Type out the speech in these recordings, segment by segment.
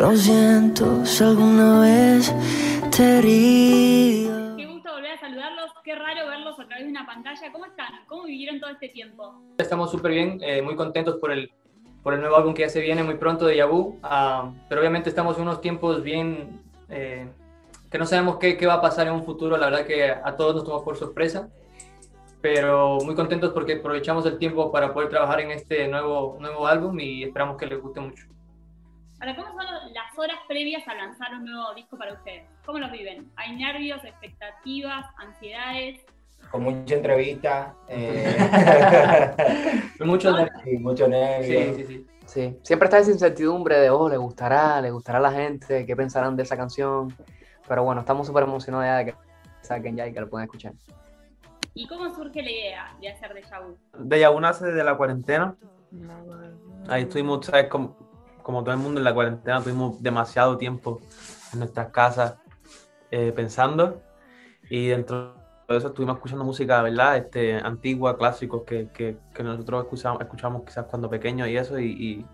Lo siento si alguna vez te herí. Qué gusto volver a saludarlos, qué raro verlos a través de una pantalla. ¿Cómo están? ¿Cómo vivieron todo este tiempo? Estamos súper bien, eh, muy contentos por el, por el nuevo álbum que ya se viene muy pronto de Yabu, ah, pero obviamente estamos en unos tiempos bien eh, que no sabemos qué, qué, va a pasar en un futuro, la verdad que a todos nos tomó por sorpresa, pero muy contentos porque aprovechamos el tiempo para poder trabajar en este nuevo, nuevo álbum y esperamos que les guste mucho. Ahora, ¿cómo son las horas previas a lanzar un nuevo disco para ustedes? ¿Cómo los viven? ¿Hay nervios, expectativas, ansiedades? Con mucha entrevista. Eh... mucho nervios. Sí, mucho nervios. Sí, sí, sí. Sí, siempre está esa incertidumbre de, oh, le gustará, le gustará a la gente, qué pensarán de esa canción. Pero bueno, estamos súper emocionados ya de que saquen ya y que lo puedan escuchar. ¿Y cómo surge la idea de hacer Deja Vu? Deja Vu nace de la cuarentena. Ahí estuvimos, ¿sabes? Como, como todo el mundo en la cuarentena, tuvimos demasiado tiempo en nuestras casas eh, pensando. Y dentro de eso estuvimos escuchando música, ¿verdad? Este, antigua, clásicos que, que, que nosotros escuchamos, escuchamos quizás cuando pequeños y eso. Y, y,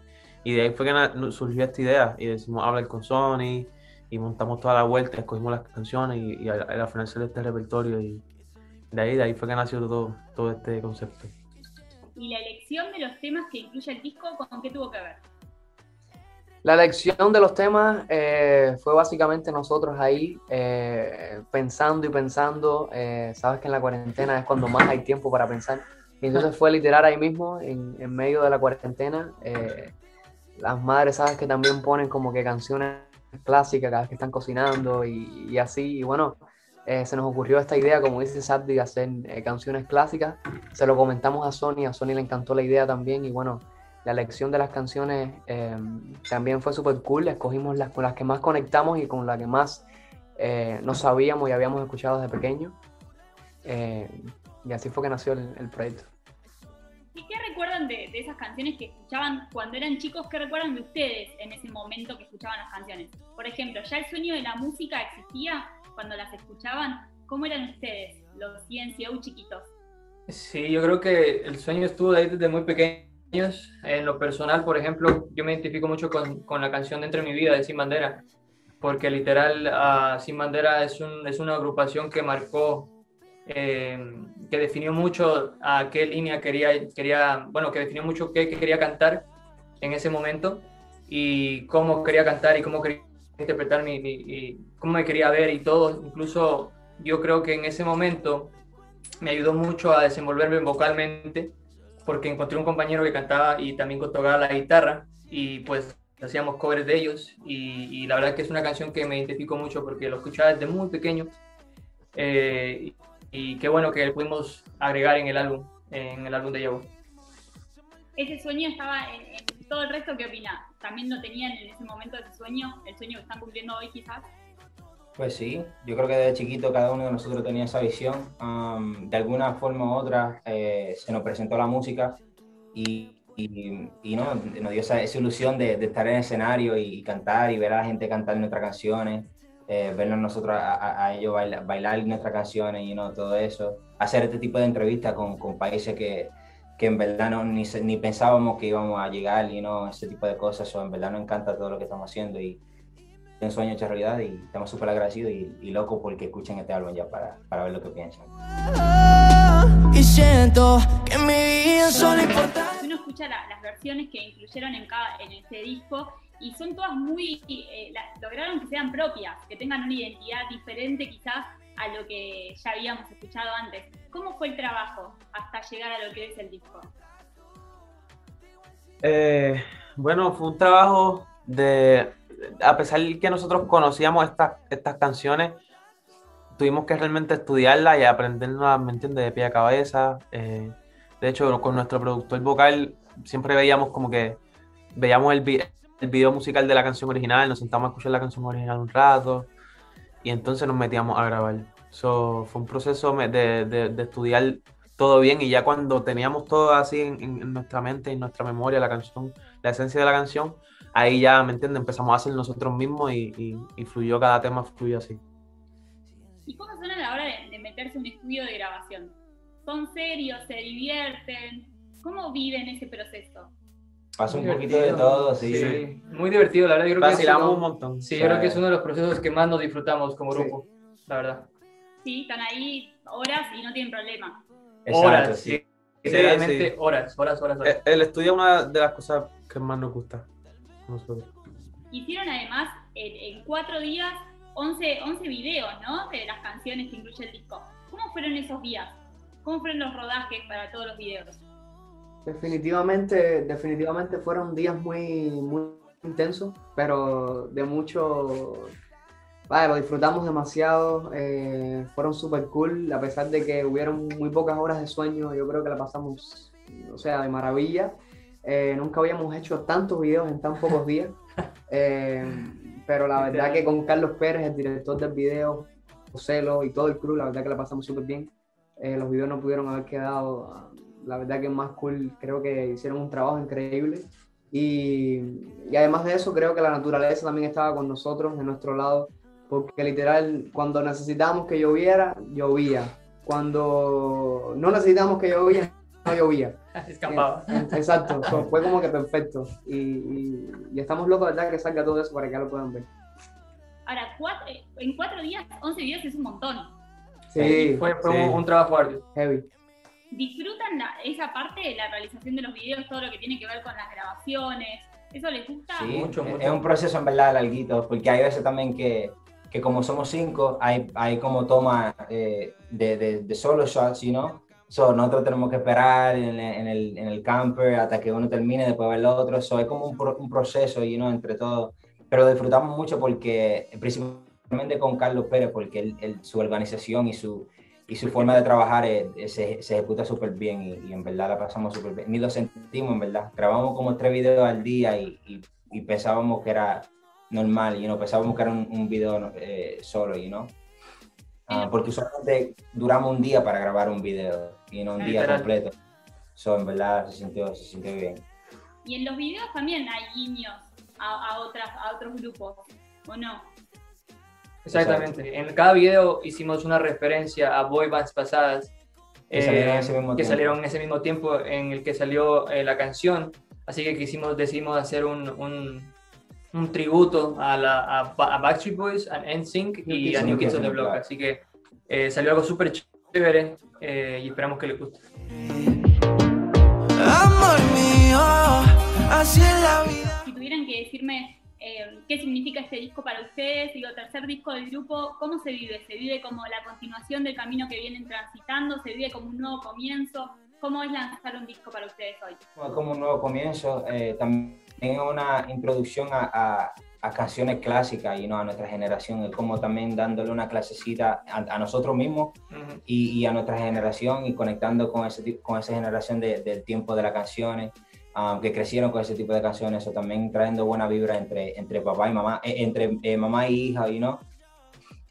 y de ahí fue que surgió esta idea. Y decimos, hablar con Sony y montamos toda la vuelta, escogimos las canciones y, y al, al final este repertorio y de ahí, de ahí fue que nació todo, todo este concepto. ¿Y la elección de los temas que incluye el disco, con qué tuvo que ver? La elección de los temas eh, fue básicamente nosotros ahí eh, pensando y pensando. Eh, sabes que en la cuarentena es cuando más hay tiempo para pensar. Y entonces fue literal ahí mismo, en, en medio de la cuarentena. las madres, sabes que también ponen como que canciones clásicas cada vez que están cocinando y, y así. Y bueno, se nos ocurrió esta idea, como dice Saddi, hacer canciones clásicas. Se lo comentamos a Sony, a Sony le encantó la idea también. Y bueno, la elección de las canciones eh, también fue súper cool. Escogimos las con las que más conectamos y con las que más eh, no sabíamos y habíamos escuchado desde pequeño. Eh, y así fue que nació el, el proyecto. ¿Y qué recuerdan de, de, esas canciones que escuchaban cuando eran chicos? ¿Qué recuerdan de ustedes en ese momento que escuchaban las canciones? Por ejemplo, ¿ya el sueño de la música existía cuando las escuchaban? ¿Cómo eran ustedes, los CNCO chiquitos? Sí, yo creo que el sueño estuvo ahí desde muy pequeño en lo personal, por ejemplo, yo me identifico mucho con, con, la canción de Entre mi vida de Sin Bandera, porque literal uh, Sin Bandera es, un, es, una agrupación que marcó, eh, que definió mucho a qué línea quería, quería bueno, que definió mucho qué, qué, quería cantar en ese momento y cómo quería cantar y cómo quería interpretar mi, mi y cómo me quería ver y todo. Incluso yo creo que en ese momento me ayudó mucho a desenvolverme vocalmente porque encontré un compañero que cantaba y también tocaba la guitarra y pues hacíamos covers de ellos y, y, la verdad que es una canción que me identifico mucho porque lo escuchaba desde muy pequeño eh, y, qué bueno que pudimos agregar en el álbum, en el álbum de Yago. Ese sueño estaba en, en, todo el resto, ¿qué opina? ¿También lo tenían en ese momento ese sueño, el sueño que están cumpliendo hoy quizás? Pues sí, yo creo que desde chiquito cada uno de nosotros tenía esa visión. Um, de alguna forma u otra eh, se nos presentó la música y, y, y no, nos dio esa, esa ilusión de, de, estar en el escenario y, cantar y ver a la gente cantar nuestras canciones, eh, vernos nosotros a, a, a ellos bailar, bailar, nuestras canciones y no todo eso. Hacer este tipo de entrevistas con, con países que, que en verdad no, ni, ni pensábamos que íbamos a llegar y no ese tipo de cosas. O en verdad nos encanta todo lo que estamos haciendo y un sueño hecho realidad y estamos súper agradecidos y, y locos porque escuchen este álbum ya para, para ver lo que piensan. Y siento que mi vida solo importa. Uno escucha la, las versiones que incluyeron en, cada, en este disco y son todas muy, eh, la, lograron que sean propias, que tengan una identidad diferente quizás a lo que ya habíamos escuchado antes. ¿Cómo fue el trabajo hasta llegar a lo que es el disco? Eh, bueno, fue un trabajo de a pesar de que nosotros conocíamos estas, estas canciones, tuvimos que realmente estudiarlas y aprenderlas, ¿me entiendes?, de pie a cabeza. Eh, de hecho, con nuestro productor vocal siempre veíamos como que veíamos el, video musical de la canción original, nos sentamos a escuchar la canción original un rato y entonces nos metíamos a grabar. So, fue un proceso de, de, de, estudiar todo bien y ya cuando teníamos todo así en, en, nuestra mente, en nuestra memoria, la canción, la esencia de la canción, ahí ya, ¿me entiendes? Empezamos a hacer nosotros mismos y, y, y, fluyó cada tema, fluyó así. ¿Y cómo son a la hora de, de meterse en un estudio de grabación? ¿Son serios? ¿Se divierten? ¿Cómo viven ese proceso? Pasa un poquito de todo, sí. Sí, muy divertido, la verdad. Yo creo que Vacilamos uno- un montón. Sí, yo creo que es uno de los procesos que más nos disfrutamos como Sí. grupo, la verdad. Sí, están ahí horas y no tienen problema. Exacto, horas, sí. sí. Sí, Literalmente sí. horas, horas, horas, horas. Eh, El estudio es una de las cosas que más nos gusta. Nosotros. Hicieron además en, en cuatro días 11, 11 videos, ¿no? De las canciones que incluye el disco. ¿Cómo fueron esos días? ¿Cómo fueron los rodajes para todos los videos? Definitivamente, definitivamente fueron días muy, muy intensos, pero de mucho, vaya, lo disfrutamos demasiado, eh, fueron súper cool, a pesar de que hubieron muy pocas horas de sueño, yo creo que la pasamos, o sea, de maravilla. Eh, nunca habíamos hecho tantos videos en tan pocos días, eh, pero la verdad que con Carlos Pérez, el director del video, Joselo y todo el crew, la verdad que la pasamos súper bien. Eh, los videos no pudieron haber quedado, ah, la verdad que más cool, creo que hicieron un trabajo increíble. Y, y además de eso, creo que la naturaleza también estaba con nosotros, de nuestro lado, porque literal, cuando necesitábamos que lloviera, llovía. Cuando no necesitábamos que lloviera, no llovía. Escapaba. Eh, Exacto, fue como que perfecto. Y, y- y estamos locos, ¿verdad? Que salga todo eso para que ya lo puedan ver. Ahora, cuatro- eh, en cuatro días, 11 videos es un montón. Sí, Fue, fue Sí. Un, un trabajo arduo. heavy. ¿Disfrutan la- esa parte de la realización de los videos, todo lo que tiene que ver con las grabaciones? ¿Eso les gusta? Sí, Mucho, es- mucho. es un proceso en verdad larguito, porque hay veces también que, que como somos cinco, hay, hay como toma eh, de, de, de solo shots, you know? So, nosotros tenemos que esperar en el, en, el, en el camper hasta que uno termine, después ver el otro. So, es como un, pro- un proceso, you know, entre todos. Pero lo disfrutamos mucho porque, principalmente con Carlos Pérez, porque él- él- su organización y su, y su forma de trabajar eh, eh, se, se ejecuta súper bien y, y en verdad la pasamos súper bien. Ni lo sentimos, en verdad. Grabamos como tres videos al día y, y, y pensábamos que era normal, y no pensábamos que era un, un video eh, solo, you know? Ah, porque usualmente duramos un día para grabar un video, y no un día completo. So, en verdad se sintió, se sintió bien. Y en los videos también hay guiños a, a otras, a otros grupos, ¿o no? Exactamente. En cada video hicimos una referencia a boy bands pasadas Que salieron en eh, ese mismo que tiempo. salieron en ese mismo tiempo en el que salió eh, la canción. Así que quisimos, decidimos hacer un, un, un tributo a, la, a, a Backstreet Boys, a NSYNC New y Kids a on New the Kids on the Block. Así que eh, salió algo súper chévere eh, y esperamos que les guste. Amor mío, así es la vida. Si tuvieran que decirme eh, qué significa este disco para ustedes, digo, tercer disco del grupo, ¿cómo se vive? ¿Se vive como la continuación del camino que vienen transitando? ¿Se vive como un nuevo comienzo? ¿Cómo es lanzar un disco para ustedes hoy? Como- como un nuevo comienzo, eh, también es una introducción a, a- a canciones clásicas y no a nuestra generación, es como también dándole una clasecita a, a nosotros mismos y, y a nuestra generación y conectando con, ese, con esa generación de- del tiempo de las canciones, um, que crecieron con ese tipo de canciones, o también trayendo buena vibra entre, entre papá y mamá, eh, entre eh, mamá y hija, you know?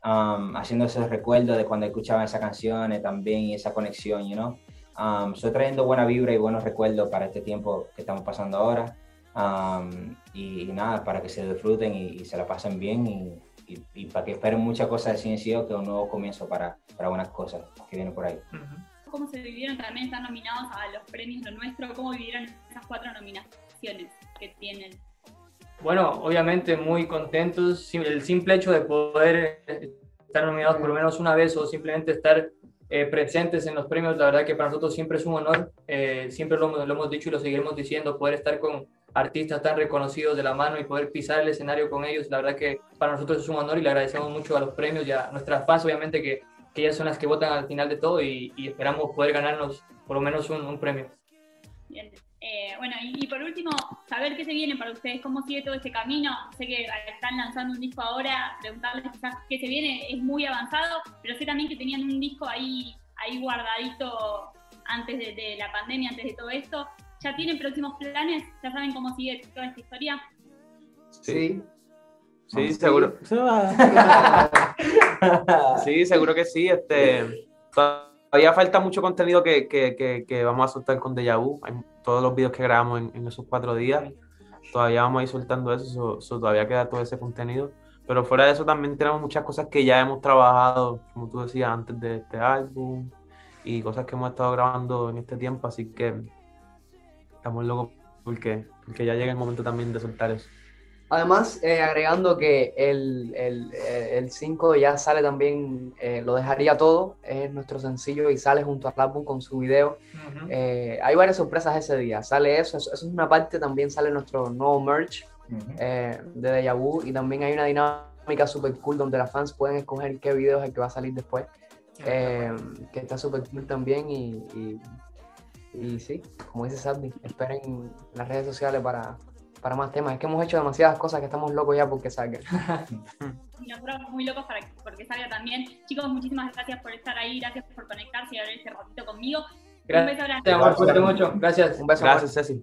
um, haciendo esos recuerdos de cuando escuchaban esas canciones también y esa conexión, you know? Um, estoy trayendo buena vibra y buenos recuerdos para este tiempo que estamos pasando ahora. Um, y, y nada, para que se disfruten y, y se la pasen bien y, y- y para que esperen muchas cosas de Ciencio, que es un nuevo comienzo para, para buenas cosas que vienen por ahí. Ujú. ¿Cómo se vivieron? También están nominados a los premios Lo Nuestro. ¿Cómo vivieron esas cuatro nominaciones que tienen? Bueno, obviamente muy contentos. El simple hecho de poder estar nominados por lo menos una vez o simplemente estar eh, presentes en los premios, la verdad que para nosotros siempre es un honor. Eh, siempre lo, hemos- lo hemos dicho y lo seguiremos diciendo, poder estar con artistas tan reconocidos de la mano y poder pisar el escenario con ellos, la verdad que para nosotros es un honor y le agradecemos mucho a los premios y a nuestras fans, obviamente, que, que ellas son las que votan al final de todo y, y esperamos poder ganarnos por lo menos un, un premio. Bien. Eh, bueno, y, y por último, saber qué se viene para ustedes, cómo sigue todo este camino. Sé que están lanzando un disco ahora, preguntarles quizás qué se viene es muy avanzado, pero sé también que tenían un disco ahí, ahí guardadito antes de, de la pandemia, antes de todo esto. ¿Ya tienen próximos planes? ¿Ya saben cómo sigue toda esta historia? Sí. Sí, seguro. Sí, seguro que sí. Este, todavía falta mucho contenido que, que, que, que vamos a soltar con Deja Vu. Hay todos los videos que grabamos en, en esos cuatro días. Todavía vamos a ir soltando eso, so- so todavía queda todo ese contenido. Pero fuera de eso también tenemos muchas cosas que ya hemos trabajado, como tú decías, antes de este álbum y cosas que hemos estado grabando en este tiempo. Así que estamos locos porque, porque ya llega el momento también de soltar eso. Además, eh, agregando que el, el, eh, el 5 ya sale también, eh, lo dejaría todo, es nuestro sencillo y sale junto al álbum con su video. Ujú. Eh, hay varias sorpresas ese día, sale eso, eso, eso es una parte, también sale nuestro nuevo merch Ujú. eh, de Deja Vu y también hay una dinámica super cool donde las fans pueden escoger qué video es el que va a salir después, eh, que está super cool también y, y, y sí, como dice Sadie, esperen las redes sociales para, para más temas. Es que hemos hecho demasiadas cosas que estamos locos ya porque salgan. Y nosotros muy locos para porque salga también. Chicos, muchísimas gracias por estar ahí, gracias por conectarse y hablar este ratito conmigo. Un Gracias, beso grande. amor, cuídate mucho. Gracias. Un beso. Gracias, Ceci.